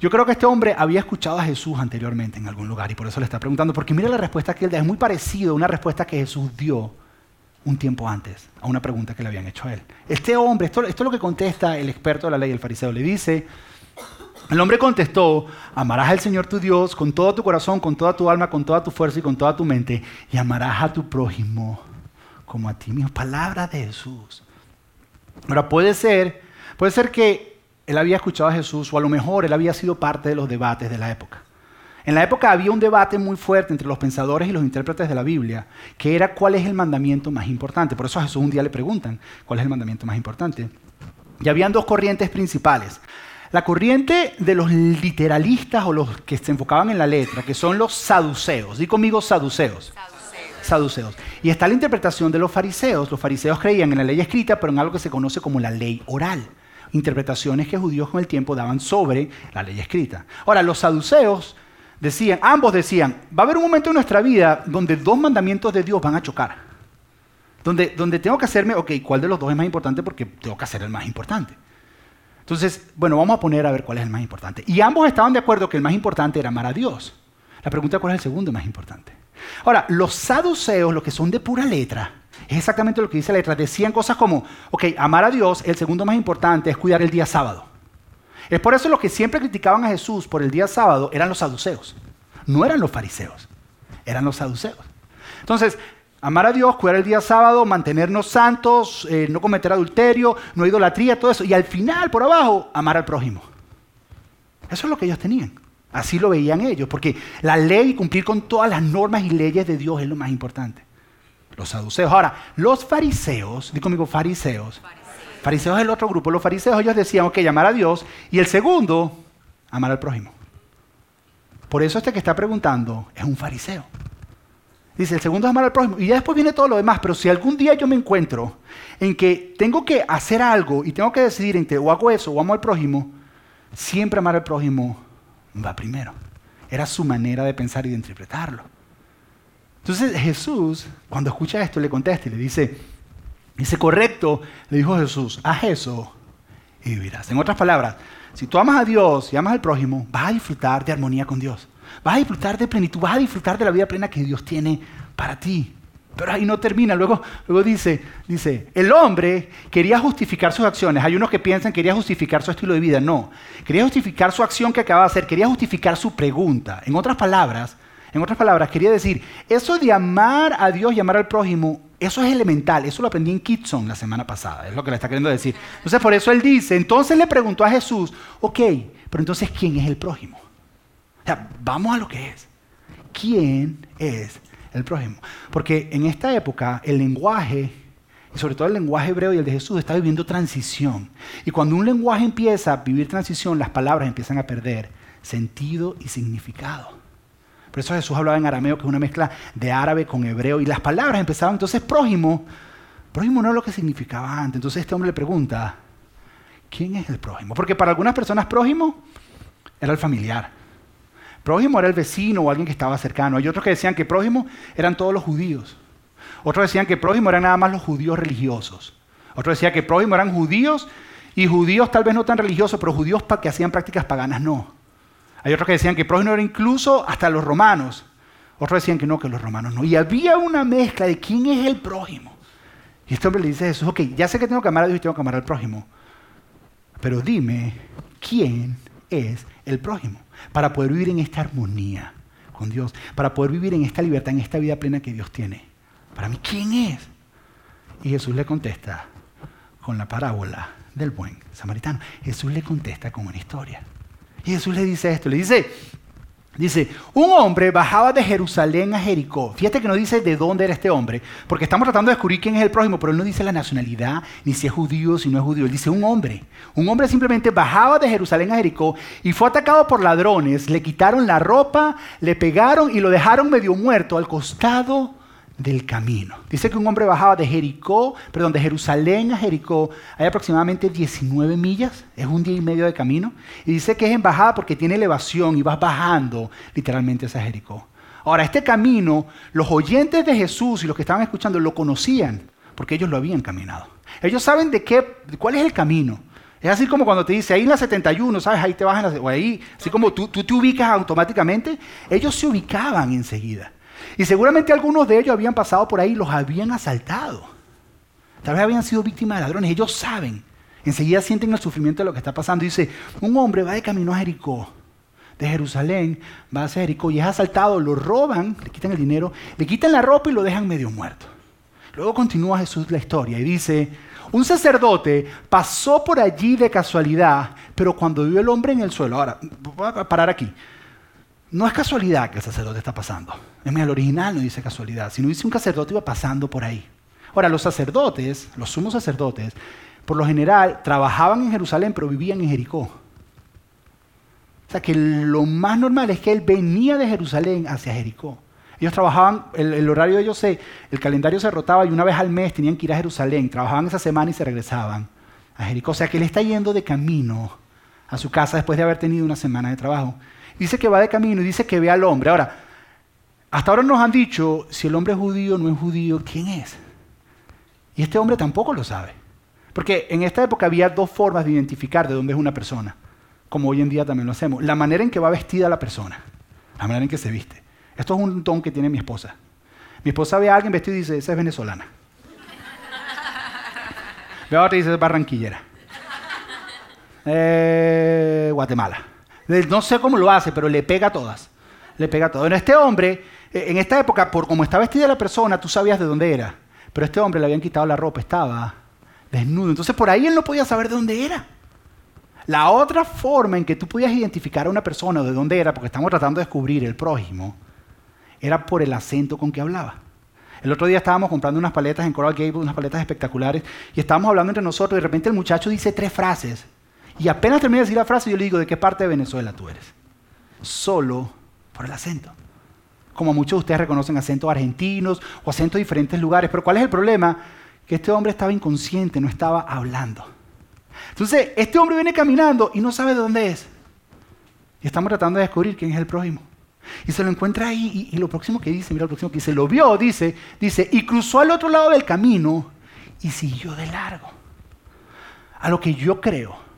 yo creo que este hombre había escuchado a Jesús anteriormente en algún lugar y por eso le está preguntando, porque mira la respuesta que él da, es muy parecido a una respuesta que Jesús dio un tiempo antes a una pregunta que le habían hecho a él. Este hombre, esto, esto es lo que contesta el experto de la ley, el fariseo, le dice, el hombre contestó, amarás al Señor tu Dios con todo tu corazón, con toda tu alma, con toda tu fuerza y con toda tu mente, y amarás a tu prójimo como a ti mismo. Palabra de Jesús. Ahora puede ser, puede ser que él había escuchado a Jesús o a lo mejor él había sido parte de los debates de la época. En la época había un debate muy fuerte entre los pensadores y los intérpretes de la Biblia, que era cuál es el mandamiento más importante. Por eso a Jesús un día le preguntan, ¿cuál es el mandamiento más importante? Y habían dos corrientes principales. La corriente de los literalistas o los que se enfocaban en la letra, que son los saduceos. Di conmigo saduceos. Saduceos. saduceos. Y está la interpretación de los fariseos. Los fariseos creían en la ley escrita, pero en algo que se conoce como la ley oral interpretaciones que judíos con el tiempo daban sobre la ley escrita. Ahora, los saduceos decían, ambos decían, va a haber un momento en nuestra vida donde dos mandamientos de Dios van a chocar. Donde, donde tengo que hacerme, ok, ¿cuál de los dos es más importante? Porque tengo que hacer el más importante. Entonces, bueno, vamos a poner a ver cuál es el más importante. Y ambos estaban de acuerdo que el más importante era amar a Dios. La pregunta es cuál es el segundo más importante. Ahora, los saduceos, los que son de pura letra, es exactamente lo que dice la letra. Decían cosas como, ok, amar a Dios, el segundo más importante es cuidar el día sábado. Es por eso lo que siempre criticaban a Jesús por el día sábado eran los saduceos. No eran los fariseos, eran los saduceos. Entonces, amar a Dios, cuidar el día sábado, mantenernos santos, eh, no cometer adulterio, no idolatría, todo eso. Y al final, por abajo, amar al prójimo. Eso es lo que ellos tenían. Así lo veían ellos, porque la ley y cumplir con todas las normas y leyes de Dios es lo más importante los saduceos. Ahora, los fariseos, di conmigo fariseos, fariseos es el otro grupo, los fariseos ellos decían, ok, amar a Dios, y el segundo, amar al prójimo. Por eso este que está preguntando es un fariseo. Dice, el segundo es amar al prójimo. Y ya después viene todo lo demás. Pero si algún día yo me encuentro en que tengo que hacer algo y tengo que decidir entre o hago eso o amo al prójimo, siempre amar al prójimo va primero. Era su manera de pensar y de interpretarlo. Entonces Jesús, cuando escucha esto, le contesta y le dice, dice, correcto, le dijo Jesús, haz eso y vivirás. En otras palabras, si tú amas a Dios y amas al prójimo, vas a disfrutar de armonía con Dios. Vas a disfrutar de plenitud, vas a disfrutar de la vida plena que Dios tiene para ti. Pero ahí no termina. Luego, luego dice, dice, el hombre quería justificar sus acciones. Hay unos que piensan que quería justificar su estilo de vida. No, quería justificar su acción que acaba de hacer. Quería justificar su pregunta. En otras palabras, en otras palabras, quería decir, eso de amar a Dios y amar al prójimo, eso es elemental. Eso lo aprendí en Kitson la semana pasada, es lo que le está queriendo decir. Entonces, por eso él dice, entonces le preguntó a Jesús, ok, pero entonces, ¿quién es el prójimo? O sea, vamos a lo que es. ¿Quién es el prójimo? Porque en esta época el lenguaje, y sobre todo el lenguaje hebreo y el de Jesús, está viviendo transición. Y cuando un lenguaje empieza a vivir transición, las palabras empiezan a perder sentido y significado. Por eso Jesús hablaba en arameo, que es una mezcla de árabe con hebreo, y las palabras empezaban entonces prójimo. Prójimo no es lo que significaba antes. Entonces este hombre le pregunta, ¿quién es el prójimo? Porque para algunas personas prójimo era el familiar. Prójimo era el vecino o alguien que estaba cercano. Hay otros que decían que prójimo eran todos los judíos. Otros decían que prójimo eran nada más los judíos religiosos. Otros decían que prójimo eran judíos y judíos tal vez no tan religiosos, pero judíos que hacían prácticas paganas no. Hay otros que decían que prójimo era incluso hasta los romanos. Otros decían que no, que los romanos no. Y había una mezcla de quién es el prójimo. Y este hombre le dice a Jesús, ok, ya sé que tengo que amar a Dios y tengo que amar al prójimo. Pero dime, ¿quién es el prójimo? Para poder vivir en esta armonía con Dios, para poder vivir en esta libertad, en esta vida plena que Dios tiene. Para mí, ¿quién es? Y Jesús le contesta con la parábola del buen samaritano. Jesús le contesta con una historia. Y Jesús le dice esto, le dice, dice, un hombre bajaba de Jerusalén a Jericó. Fíjate que no dice de dónde era este hombre, porque estamos tratando de descubrir quién es el prójimo, pero él no dice la nacionalidad, ni si es judío, si no es judío. Él dice un hombre. Un hombre simplemente bajaba de Jerusalén a Jericó y fue atacado por ladrones, le quitaron la ropa, le pegaron y lo dejaron medio muerto al costado del camino. Dice que un hombre bajaba de Jericó, perdón, de Jerusalén a Jericó, hay aproximadamente 19 millas, es un día y medio de camino, y dice que es en bajada porque tiene elevación y vas bajando literalmente hacia Jericó. Ahora, este camino, los oyentes de Jesús y los que estaban escuchando lo conocían, porque ellos lo habían caminado. Ellos saben de qué, cuál es el camino. Es así como cuando te dice, ahí en la 71, ¿sabes? Ahí te vas en la... O ahí, así como tú, tú te ubicas automáticamente. Ellos se ubicaban enseguida. Y seguramente algunos de ellos habían pasado por ahí y los habían asaltado. Tal vez habían sido víctimas de ladrones. Ellos saben. Enseguida sienten el sufrimiento de lo que está pasando. Dice, un hombre va de camino a Jericó. De Jerusalén va a Jericó y es asaltado, lo roban, le quitan el dinero, le quitan la ropa y lo dejan medio muerto. Luego continúa Jesús la historia y dice, un sacerdote pasó por allí de casualidad, pero cuando vio el hombre en el suelo, ahora, voy a parar aquí. No es casualidad que el sacerdote está pasando. En el original no dice casualidad, sino dice un sacerdote iba pasando por ahí. Ahora, los sacerdotes, los sumos sacerdotes, por lo general trabajaban en Jerusalén, pero vivían en Jericó. O sea que lo más normal es que él venía de Jerusalén hacia Jericó. Ellos trabajaban, el, horario de ellos, se, el calendario se rotaba y una vez al mes tenían que ir a Jerusalén. Trabajaban esa semana y se regresaban a Jericó. O sea que él está yendo de camino a su casa después de haber tenido una semana de trabajo. Dice que va de camino y dice que ve al hombre. Ahora, hasta ahora nos han dicho si el hombre es judío no es judío, ¿quién es? Y este hombre tampoco lo sabe. Porque en esta época había dos formas de identificar de dónde es una persona, como hoy en día también lo hacemos. La manera en que va vestida la persona, la manera en que se viste. Esto es un don que tiene mi esposa. Mi esposa ve a alguien vestido y dice, esa es venezolana. ve a otra y dice, barranquillera. Eh, Guatemala. No sé cómo lo hace, pero le pega a todas. Le pega a todas. En este hombre, eh, en esta época, por como está vestida la persona, tú sabías de dónde era. Pero este hombre le habían quitado la ropa, estaba desnudo. Entonces por ahí él no podía saber de dónde era. La otra forma en que tú podías identificar a una persona de dónde era, porque estamos tratando de descubrir el prójimo, era por el acento con que hablaba. El otro día estábamos comprando unas paletas en Coral Gables, unas paletas espectaculares, y estábamos hablando entre nosotros, y de repente el muchacho dice tres frases. Y apenas termina de decir la frase, yo le digo, ¿de qué parte de Venezuela tú eres? Solo por el acento. Como muchos de ustedes reconocen acentos argentinos o acentos de diferentes lugares. Pero ¿cuál es el problema? Que este hombre estaba inconsciente, no estaba hablando. Entonces, este hombre viene caminando y no sabe de dónde es. Y estamos tratando de descubrir quién es el prójimo. Y se lo encuentra ahí y, lo próximo que dice, mira lo próximo que dice, lo vio, dice, dice, y cruzó al otro lado del camino y siguió de largo. A lo que yo creo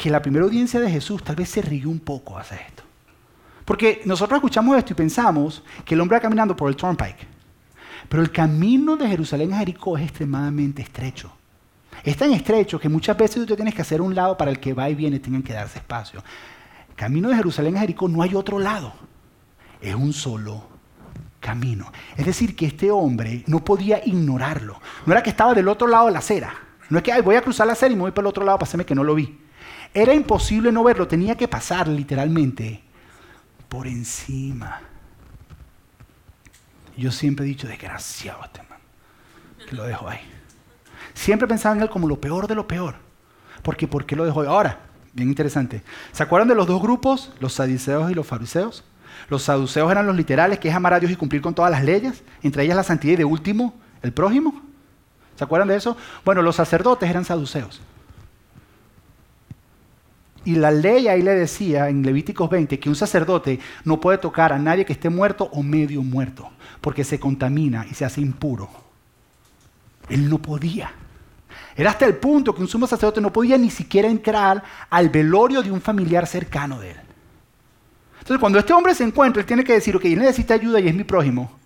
que la primera audiencia de Jesús tal vez se rió un poco hacia esto. Porque nosotros escuchamos esto y pensamos que el hombre va caminando por el Turnpike. Pero el camino de Jerusalén a Jericó es extremadamente estrecho. Es tan estrecho que muchas veces tú tienes que hacer un lado para el que va y viene tengan que darse espacio. Camino de Jerusalén a Jericó no hay otro lado es un solo camino. Es decir, que este hombre no podía ignorarlo. No era que estaba del otro lado de la acera. No es que voy a cruzar la acera y me voy para el otro lado para hacerme que no lo vi. Era imposible no verlo, tenía que pasar literalmente por encima. Yo siempre he dicho, desgraciado este man, que lo dejo ahí. Siempre pensaba en él como lo peor de lo peor. Porque ¿por qué lo dejó ahí? Ahora, bien interesante. ¿Se acuerdan de los dos grupos, los sadiceos y los fariseos? Los saduceos eran los literales, que es amar a Dios y cumplir con todas las leyes, entre ellas la santidad y de último, el prójimo. ¿Se acuerdan de eso? Bueno, los sacerdotes eran saduceos. Y la ley ahí le decía en Levíticos 20 que un sacerdote no puede tocar a nadie que esté muerto o medio muerto, porque se contamina y se hace impuro. Él no podía. Era hasta el punto que un sumo sacerdote no podía ni siquiera entrar al velorio de un familiar cercano de él. Entonces, cuando este hombre se encuentra, él tiene que decir, ok, él necesita ayuda y es mi prójimo.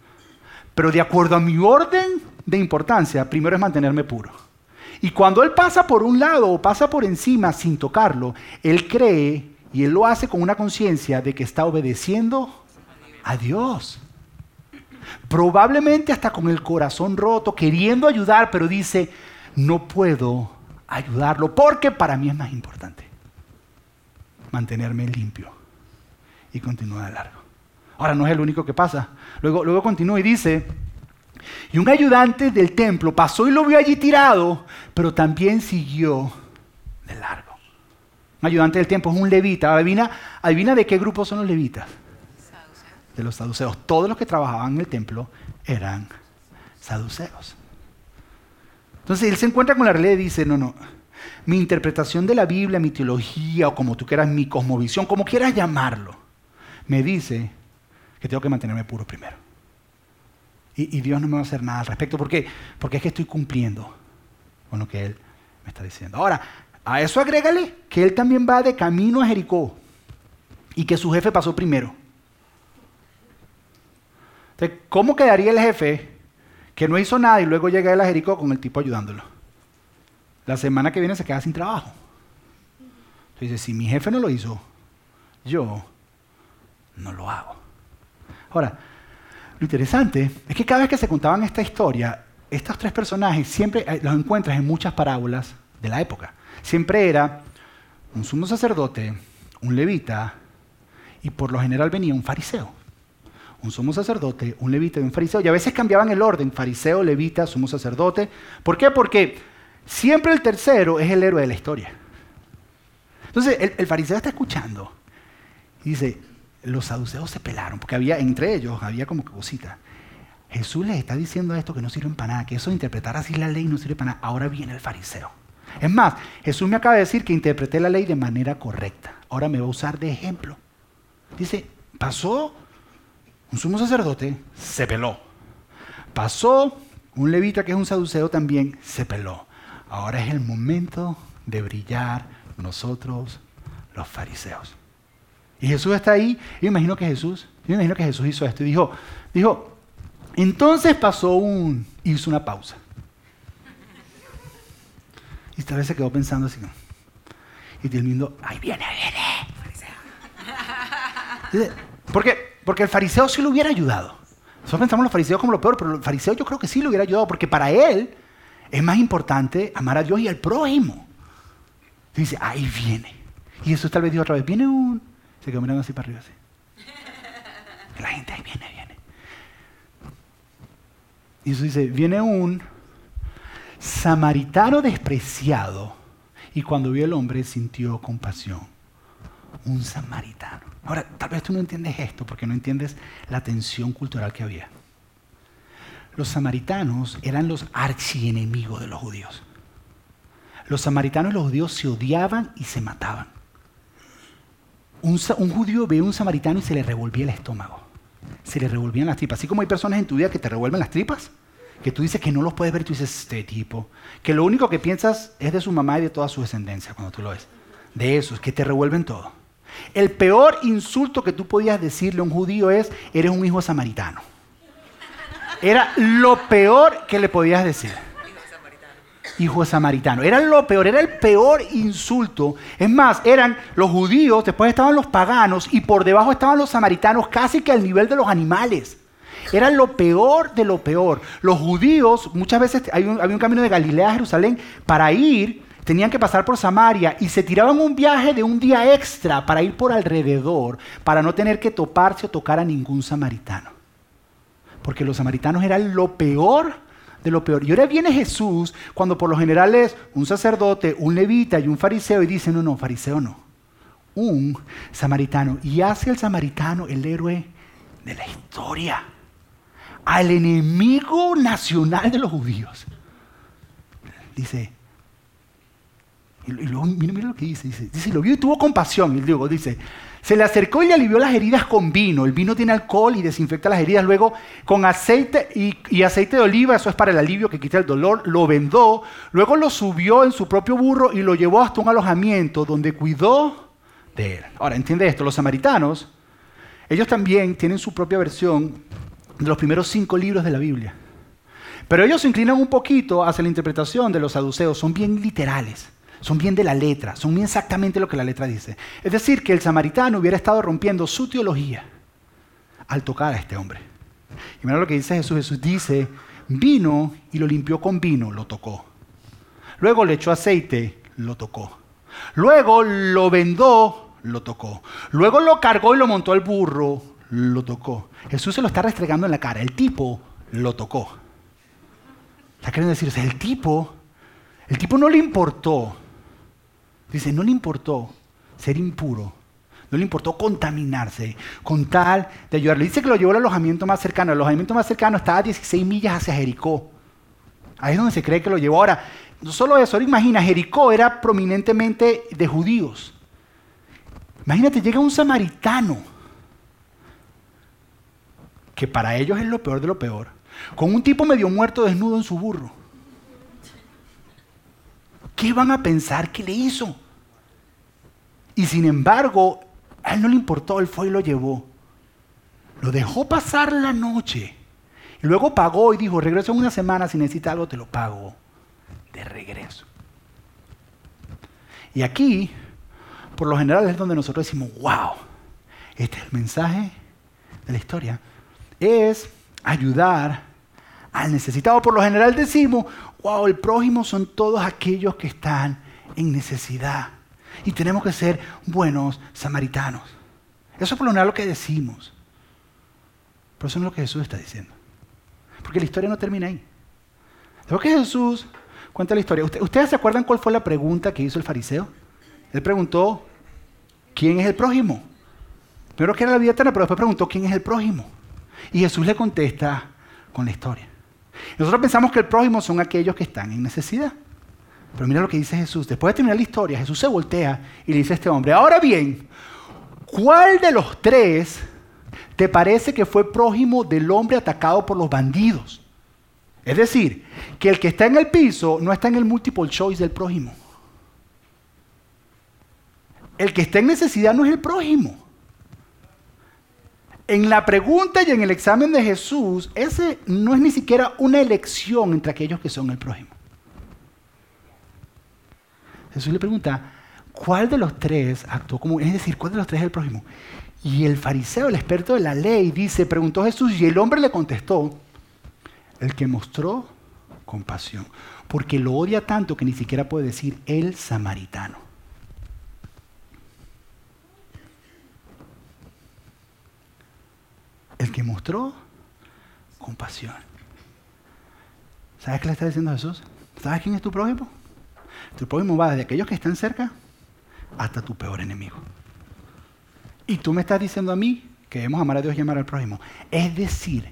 Pero de acuerdo a mi orden de importancia, primero es mantenerme puro. Y cuando él pasa por un lado o pasa por encima sin tocarlo, él cree y él lo hace con una conciencia de que está obedeciendo a Dios. Probablemente hasta con el corazón roto, queriendo ayudar, pero dice, no puedo ayudarlo porque para mí es más importante mantenerme limpio y continúa de largo. Ahora no es el único que pasa. Luego, luego continúa y dice, y un ayudante del templo pasó y lo vio allí tirado, pero también siguió de largo. Un ayudante del templo es un levita. Adivina, adivina de qué grupo son los levitas. De los saduceos. Todos los que trabajaban en el templo eran saduceos. Entonces él se encuentra con la realidad y dice, no, no, mi interpretación de la Biblia, mi teología o como tú quieras, mi cosmovisión, como quieras llamarlo, me dice que tengo que mantenerme puro primero. Y, Dios no me va a hacer nada al respecto. ¿Por qué? Porque es que estoy cumpliendo con lo que él me está diciendo. Ahora, a eso agrégale que él también va de camino a Jericó y que su jefe pasó primero. Entonces, ¿cómo quedaría el jefe que no hizo nada y luego llega él a Jericó con el tipo ayudándolo? La semana que viene se queda sin trabajo. Entonces si mi jefe no lo hizo, yo no lo hago. Ahora, lo interesante es que cada vez que se contaban esta historia, estos tres personajes siempre eh, los encuentras en muchas parábolas de la época. Siempre era un sumo sacerdote, un levita y por lo general venía un fariseo. Un sumo sacerdote, un levita y un fariseo. Y a veces cambiaban el orden, fariseo, levita, sumo sacerdote. ¿Por qué? Porque siempre el tercero es el héroe de la historia. Entonces el, el fariseo está escuchando y dice, los saduceos se pelaron, porque había entre ellos, había como cosita. Jesús les está diciendo esto que no sirve para nada, que eso de interpretar así la ley no sirve para nada. Ahora viene el fariseo. Es más, Jesús me acaba de decir que interpreté la ley de manera correcta. Ahora me va a usar de ejemplo. Dice, pasó un sumo sacerdote, se peló. Pasó un levita que es un saduceo también, se peló. Ahora es el momento de brillar nosotros los fariseos. Y Jesús está ahí. Yo imagino que Jesús, yo imagino que Jesús hizo esto y dijo, dijo, entonces pasó un, hizo una pausa. Y tal vez se quedó pensando así. Y viendo, ahí viene, ahí viene. ¿Por qué? Porque el fariseo sí lo hubiera ayudado. Nosotros pensamos los fariseos como lo peor, pero el fariseo yo creo que sí lo hubiera ayudado, porque para él es más importante amar a Dios y al prójimo. dice, ahí viene. Y Jesús tal vez dijo otra vez, viene un... Se quedó mirando así para arriba, así. La gente ahí viene, viene. Y Jesús dice, viene un samaritano despreciado. Y cuando vio al hombre sintió compasión. Un samaritano. Ahora, tal vez tú no entiendes esto porque no entiendes la tensión cultural que había. Los samaritanos eran los archienemigos de los judíos. Los samaritanos y los judíos se odiaban y se mataban. Un, judío ve a un samaritano y se le revolvía el estómago. Se le revolvían las tripas. Así como hay personas en tu vida que te revuelven las tripas, que tú dices que no los puedes ver, tú dices, este tipo, que lo único que piensas es de su mamá y de toda su descendencia cuando tú lo ves. De esos, que te revuelven todo. El peor insulto que tú podías decirle a un judío es, eres un hijo samaritano. Era lo peor que le podías decir. Hijo samaritano. Era lo peor, era el peor insulto. Es más, eran los judíos, después estaban los paganos y por debajo estaban los samaritanos casi que al nivel de los animales. Era lo peor de lo peor. Los judíos, muchas veces había un, camino de Galilea a Jerusalén, para ir tenían que pasar por Samaria y se tiraban un viaje de un día extra para ir por alrededor, para no tener que toparse o tocar a ningún samaritano. Porque los samaritanos eran lo peor de lo peor. Y ahora viene Jesús cuando por lo general es un sacerdote, un levita y un fariseo y dice, no, no, fariseo no, un samaritano. Y hace el samaritano el héroe de la historia al enemigo nacional de los judíos. Dice, y luego, mira, lo que dice, dice, dice, lo vio y tuvo compasión. Y luego dice, se le acercó y le alivió las heridas con vino. El vino tiene alcohol y desinfecta las heridas. Luego, con aceite y, y, aceite de oliva, eso es para el alivio que quita el dolor, lo vendó. Luego lo subió en su propio burro y lo llevó hasta un alojamiento donde cuidó de él. Ahora, entiende esto, los samaritanos, ellos también tienen su propia versión de los primeros cinco libros de la Biblia. Pero ellos se inclinan un poquito hacia la interpretación de los saduceos, son bien literales, son bien de la letra, son bien exactamente lo que la letra dice. Es decir, que el samaritano hubiera estado rompiendo su teología al tocar a este hombre. Y mira lo que dice Jesús, Jesús dice, vino y lo limpió con vino, lo tocó. Luego le echó aceite, lo tocó. Luego lo vendó, lo tocó. Luego lo cargó y lo montó al burro, lo tocó. Jesús se lo está restregando en la cara. El tipo lo tocó. Está queriendo decir, el tipo, el tipo no le importó. Dice, no le importó ser impuro. No le importó contaminarse con tal de ayudarle. Dice que lo llevó al alojamiento más cercano. El alojamiento más cercano estaba a 16 millas hacia Jericó. Ahí es donde se cree que lo llevó. Ahora, no solo eso, ahora imagina, Jericó era prominentemente de judíos. Imagínate, llega un samaritano que para ellos es lo peor de lo peor, con un tipo medio muerto desnudo en su burro. ¿Qué van a pensar que le hizo? Y sin embargo, a él no le importó, él fue y lo llevó. Lo dejó pasar la noche. Y luego pagó y dijo, regreso en una semana, si necesita algo te lo pago de regreso. Y aquí, por lo general, es donde nosotros decimos, wow, este es el mensaje de la historia. Es ayudar al necesitado. Por lo general decimos, wow, el prójimo son todos aquellos que están en necesidad. Y tenemos que ser buenos samaritanos. Eso es por lo general lo que decimos. Pero eso no es lo que Jesús está diciendo. Porque la historia no termina ahí. Lo que Jesús cuenta la historia. ¿Ustedes se acuerdan cuál fue la pregunta que hizo el fariseo? Él preguntó, ¿quién es el prójimo? Primero que era la vida eterna, pero después preguntó, ¿quién es el prójimo? Y Jesús le contesta con la historia. Nosotros pensamos que el prójimo son aquellos que están en necesidad. Pero mira lo que dice Jesús. Después de terminar la historia, Jesús se voltea y le dice a este hombre, ahora bien, ¿cuál de los tres te parece que fue prójimo del hombre atacado por los bandidos? Es decir, que el que está en el piso no está en el multiple choice del prójimo. El que está en necesidad no es el prójimo. En la pregunta y en el examen de Jesús, ese no es ni siquiera una elección entre aquellos que son el prójimo. Jesús le pregunta, ¿cuál de los tres actuó como, es decir, cuál de los tres es el prójimo? Y el fariseo, el experto de la ley, dice, preguntó Jesús y el hombre le contestó, el que mostró compasión, porque lo odia tanto que ni siquiera puede decir el samaritano. El que mostró compasión. ¿Sabes qué le está diciendo Jesús? ¿Sabes quién es tu prójimo? Tu prójimo va desde aquellos que están cerca hasta tu peor enemigo. Y tú me estás diciendo a mí que debemos amar a Dios y amar al prójimo. Es decir,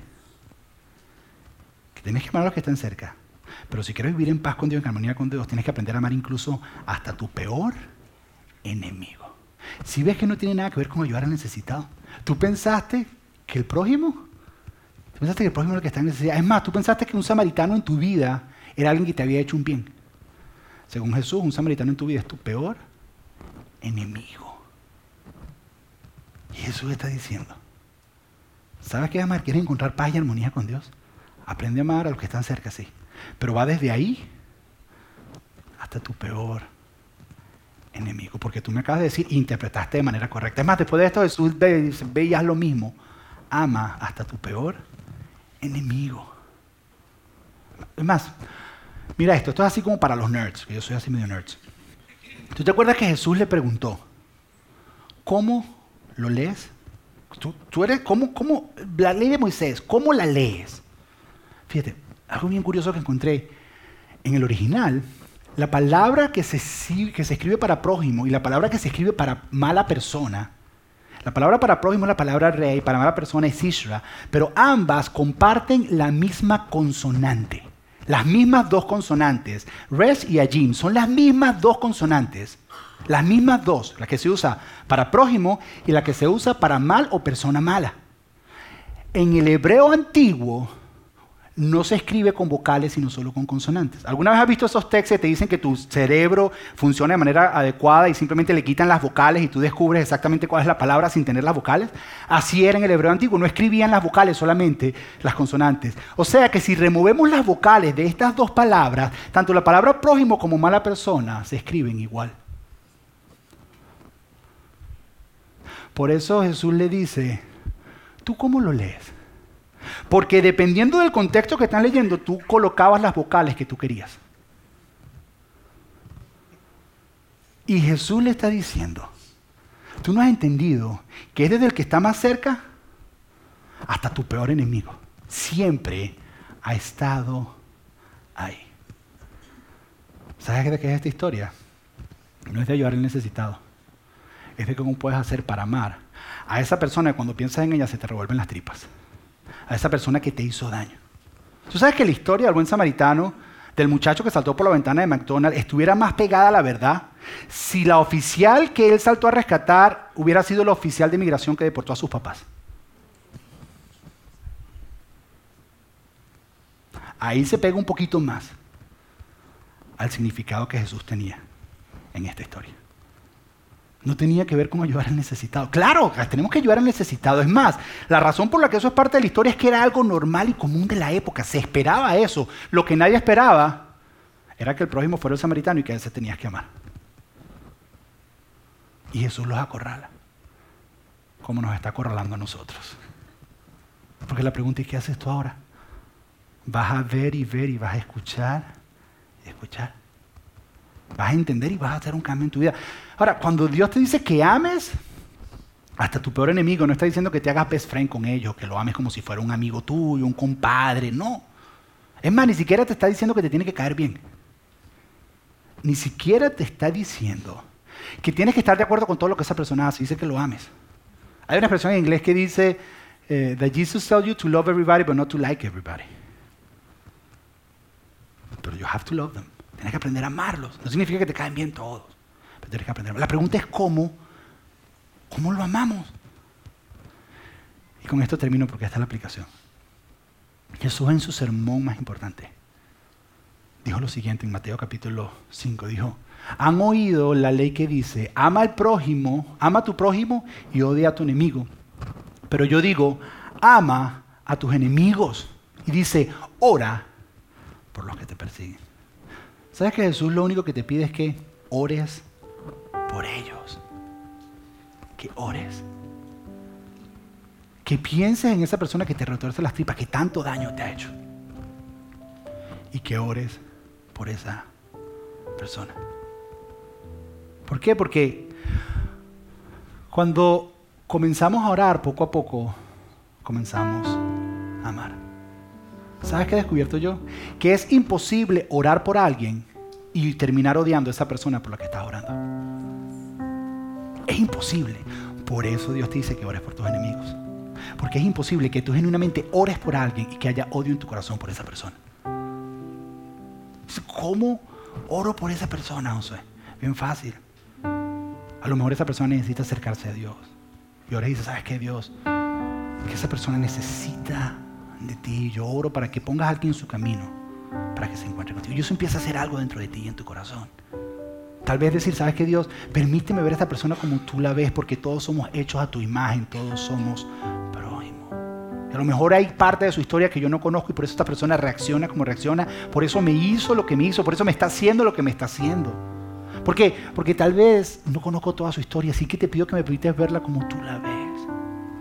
que tienes que amar a los que están cerca. Pero si quieres vivir en paz con Dios, en armonía con Dios, tienes que aprender a amar incluso hasta tu peor enemigo. Si ves que no tiene nada que ver con ayudar al necesitado, tú pensaste que el prójimo, tú pensaste que el prójimo era el que está en necesidad. Es más, tú pensaste que un samaritano en tu vida era alguien que te había hecho un bien. Según Jesús, un samaritano en tu vida es tu peor enemigo. Y Jesús está diciendo, ¿sabes qué amar? ¿Quieres encontrar paz y armonía con Dios? Aprende a amar a los que están cerca, sí. Pero va desde ahí hasta tu peor enemigo. Porque tú me acabas de decir, interpretaste de manera correcta. Es más, después de esto Jesús veías lo mismo. Ama hasta tu peor enemigo. Es más, Mira esto, esto es así como para los nerds, que yo soy así medio nerds. ¿Tú te acuerdas que Jesús le preguntó, ¿cómo lo lees? Tú, eres, ¿cómo, ¿cómo, la ley de Moisés, cómo la lees? Fíjate, algo bien curioso que encontré. En el original, la palabra que se, que se escribe para prójimo y la palabra que se escribe para mala persona, la palabra para prójimo es la palabra rey, para mala persona es Isra, pero ambas comparten la misma consonante. Las mismas dos consonantes, res y ajim, son las mismas dos consonantes. Las mismas dos, la que se usa para prójimo y la que se usa para mal o persona mala. En el hebreo antiguo, no se escribe con vocales, sino solo con consonantes. ¿Alguna vez has visto esos textos que te dicen que tu cerebro funciona de manera adecuada y simplemente le quitan las vocales y tú descubres exactamente cuál es la palabra sin tener las vocales? Así era en el hebreo antiguo, no escribían las vocales, solamente las consonantes. O sea que si removemos las vocales de estas dos palabras, tanto la palabra prójimo como mala persona se escriben igual. Por eso Jesús le dice, ¿tú cómo lo lees? Porque dependiendo del contexto que están leyendo, tú colocabas las vocales que tú querías. Y Jesús le está diciendo, tú no has entendido que es desde el que está más cerca hasta tu peor enemigo. Siempre ha estado ahí. ¿Sabes de qué es esta historia? No es de ayudar al necesitado. Es de cómo puedes hacer para amar a esa persona cuando piensas en ella se te revuelven las tripas a esa persona que te hizo daño. Tú sabes que la historia del buen samaritano, del muchacho que saltó por la ventana de McDonald's, estuviera más pegada a la verdad si la oficial que él saltó a rescatar hubiera sido la oficial de inmigración que deportó a sus papás. Ahí se pega un poquito más. al significado que Jesús tenía en esta historia. No tenía que ver con ayudar al necesitado. Claro, tenemos que ayudar al necesitado. Es más, la razón por la que eso es parte de la historia es que era algo normal y común de la época. Se esperaba eso. Lo que nadie esperaba era que el prójimo fuera el samaritano y que a él se tenía que amar. Y Jesús los acorrala. Como nos está acorralando a nosotros. Porque la pregunta es, ¿qué haces tú ahora? Vas a ver y ver y vas a escuchar y escuchar. Vas a entender y vas a hacer un cambio en tu vida. Ahora, cuando Dios te dice que ames, hasta tu peor enemigo, no está diciendo que te hagas best friend con ellos, que lo ames como si fuera un amigo tuyo, un compadre, no. Es más, ni siquiera te está diciendo que te tiene que caer bien. Ni siquiera te está diciendo que tienes que estar de acuerdo con todo lo que esa persona hace, dice que lo ames. Hay una expresión en inglés que dice, eh, that Jesus tells you to love everybody but not to like everybody. Pero you have to love them. Tienes que aprender a amarlos. No significa que te caen bien todos, pero tienes que aprender. La pregunta es cómo, cómo lo amamos. Y con esto termino porque esta es la aplicación. Jesús en su sermón más importante dijo lo siguiente en Mateo capítulo 5. Dijo, han oído la ley que dice, ama al prójimo, ama a tu prójimo y odia a tu enemigo. Pero yo digo, ama a tus enemigos. Y dice, ora por los que te persiguen. ¿Sabes que Jesús lo único que te pide es que ores por ellos? Que ores. Que pienses en esa persona que te retuerce las tripas, que tanto daño te ha hecho. Y que ores por esa persona. ¿Por qué? Porque cuando comenzamos a orar poco a poco, comenzamos a amar. ¿Sabes qué he descubierto yo? Que es imposible orar por alguien y terminar odiando a esa persona por la que estás orando. Es imposible. Por eso Dios te dice que ores por tus enemigos. Porque es imposible que tú genuinamente ores por alguien y que haya odio en tu corazón por esa persona. ¿Cómo oro por esa persona, José? Bien fácil. A lo mejor esa persona necesita acercarse a Dios. Y ahora dice, ¿sabes qué, Dios? Que esa persona necesita de ti. Yo oro para que pongas a alguien en su camino, para que se encuentre contigo. Y eso empieza a hacer algo dentro de ti y en tu corazón. Tal vez decir, ¿sabes qué Dios? Permíteme ver a esta persona como tú la ves, porque todos somos hechos a tu imagen, todos somos prójimos. A lo mejor hay parte de su historia que yo no conozco y por eso esta persona reacciona como reacciona. Por eso me hizo lo que me hizo, por eso me está haciendo lo que me está haciendo. ¿Por qué? Porque tal vez no conozco toda su historia, así que te pido que me permitas verla como tú la ves.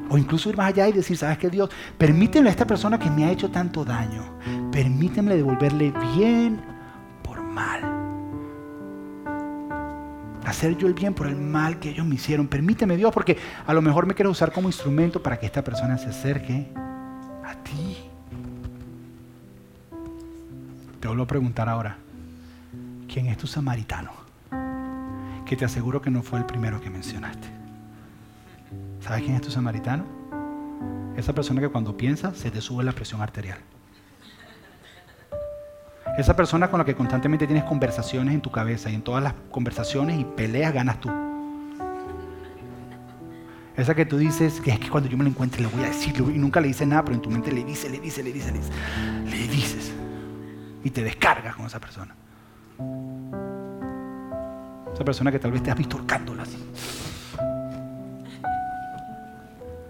O incluso ir más allá y decir, ¿sabes qué Dios? Permíteme a esta persona que me ha hecho tanto daño, permíteme devolverle bien por mal. Hacer yo el bien por el mal que ellos me hicieron. Permíteme Dios, porque a lo mejor me quieres usar como instrumento para que esta persona se acerque a ti. Te vuelvo a preguntar ahora, ¿quién es tu samaritano? Que te aseguro que no fue el primero que mencionaste. ¿Sabes quién es tu samaritano? Esa persona que cuando piensa se te sube la presión arterial. Esa persona con la que constantemente tienes conversaciones en tu cabeza y en todas las conversaciones y peleas ganas tú. Esa que tú dices que es que cuando yo me lo encuentre le voy a decir y nunca le dices nada, pero en tu mente le dices, le dices, le dices, le dices. Le dices. Y te descargas con esa persona. Esa persona que tal vez te has visto ahorcándola así.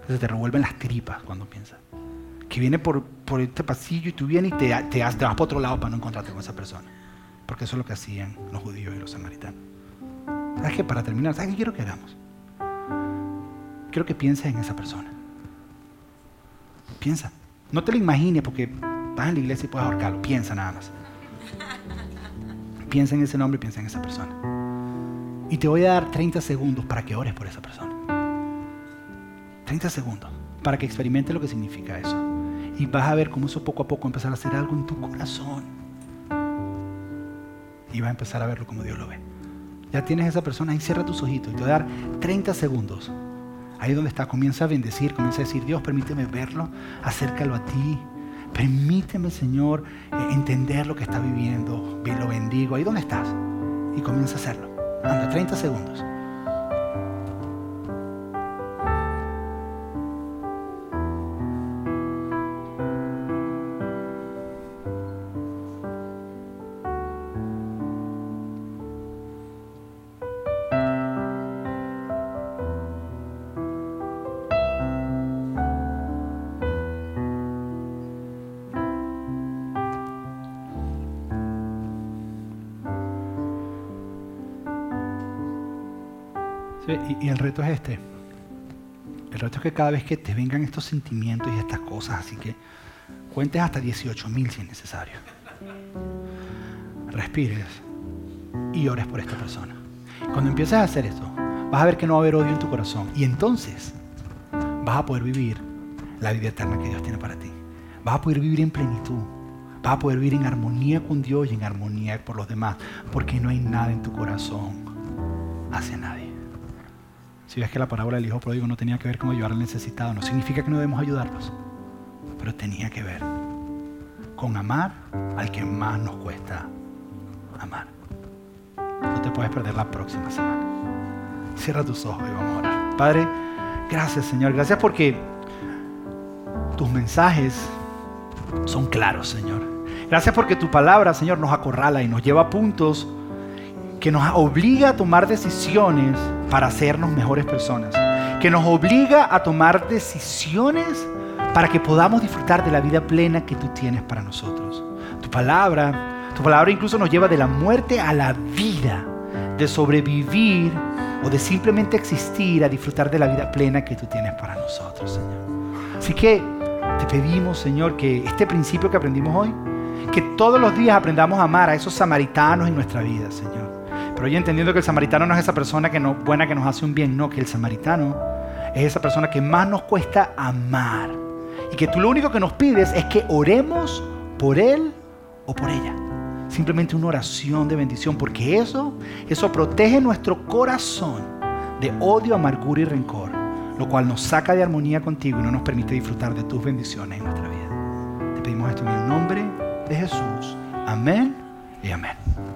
se te revuelven las tripas cuando piensas. Que viene por, por este pasillo y tú vienes y te, te, vas para otro lado para no encontrarte con esa persona. Porque eso es lo que hacían los judíos y los samaritanos. ¿Sabes qué? Para terminar, ¿sabes qué quiero que hagamos? Quiero que pienses en esa persona. Piensa. No te lo imagines porque vas en la iglesia y puedes ahorcarlo. Piensa nada más. Piensa en ese nombre y piensa en esa persona. Y te voy a dar 30 segundos para que ores por esa persona. 30 segundos para que experimente lo que significa eso. Y vas a ver cómo eso poco a poco empezar a hacer algo en tu corazón. Y vas a empezar a verlo como Dios lo ve. Ya tienes esa persona ahí, cierra tus ojitos y te voy a dar 30 segundos. Ahí donde está, comienza a bendecir, comienza a decir, Dios, permíteme verlo, acércalo a ti. Permíteme, Señor, eh, entender lo que está viviendo. Lo bendigo. Ahí donde estás. Y comienza a hacerlo. Anda, 30 segundos. Y, el reto es este. El reto es que cada vez que te vengan estos sentimientos y estas cosas, así que cuentes hasta 18.000 si es necesario. Respires y ores por esta persona. Cuando empieces a hacer esto, vas a ver que no va a haber odio en tu corazón. Y entonces vas a poder vivir la vida eterna que Dios tiene para ti. Vas a poder vivir en plenitud. Vas a poder vivir en armonía con Dios y en armonía por los demás. Porque no hay nada en tu corazón hacia nadie. Si ves que la parábola del hijo pródigo no tenía que ver con ayudar al necesitado, no significa que no debemos ayudarlos. Pero tenía que ver con amar al que más nos cuesta amar. No te puedes perder la próxima semana. Cierra tus ojos y vamos a orar. Padre, gracias Señor. Gracias porque tus mensajes son claros, Señor. Gracias porque tu palabra, Señor, nos acorrala y nos lleva a puntos que nos obliga a tomar decisiones para hacernos mejores personas. Que nos obliga a tomar decisiones para que podamos disfrutar de la vida plena que tú tienes para nosotros. Tu palabra, tu palabra incluso nos lleva de la muerte a la vida, de sobrevivir o de simplemente existir a disfrutar de la vida plena que tú tienes para nosotros, Señor. Así que te pedimos, Señor, que este principio que aprendimos hoy, que todos los días aprendamos a amar a esos samaritanos en nuestra vida, Señor. Pero hoy entendiendo que el samaritano no es esa persona que no, buena que nos hace un bien, no, que el samaritano es esa persona que más nos cuesta amar. Y que tú lo único que nos pides es que oremos por él o por ella simplemente una oración de bendición, porque eso, eso protege nuestro corazón de odio, amargura y rencor, lo cual nos saca de armonía contigo y no nos permite disfrutar de tus bendiciones en nuestra vida. Te pedimos esto en el nombre de Jesús. Amén y amén.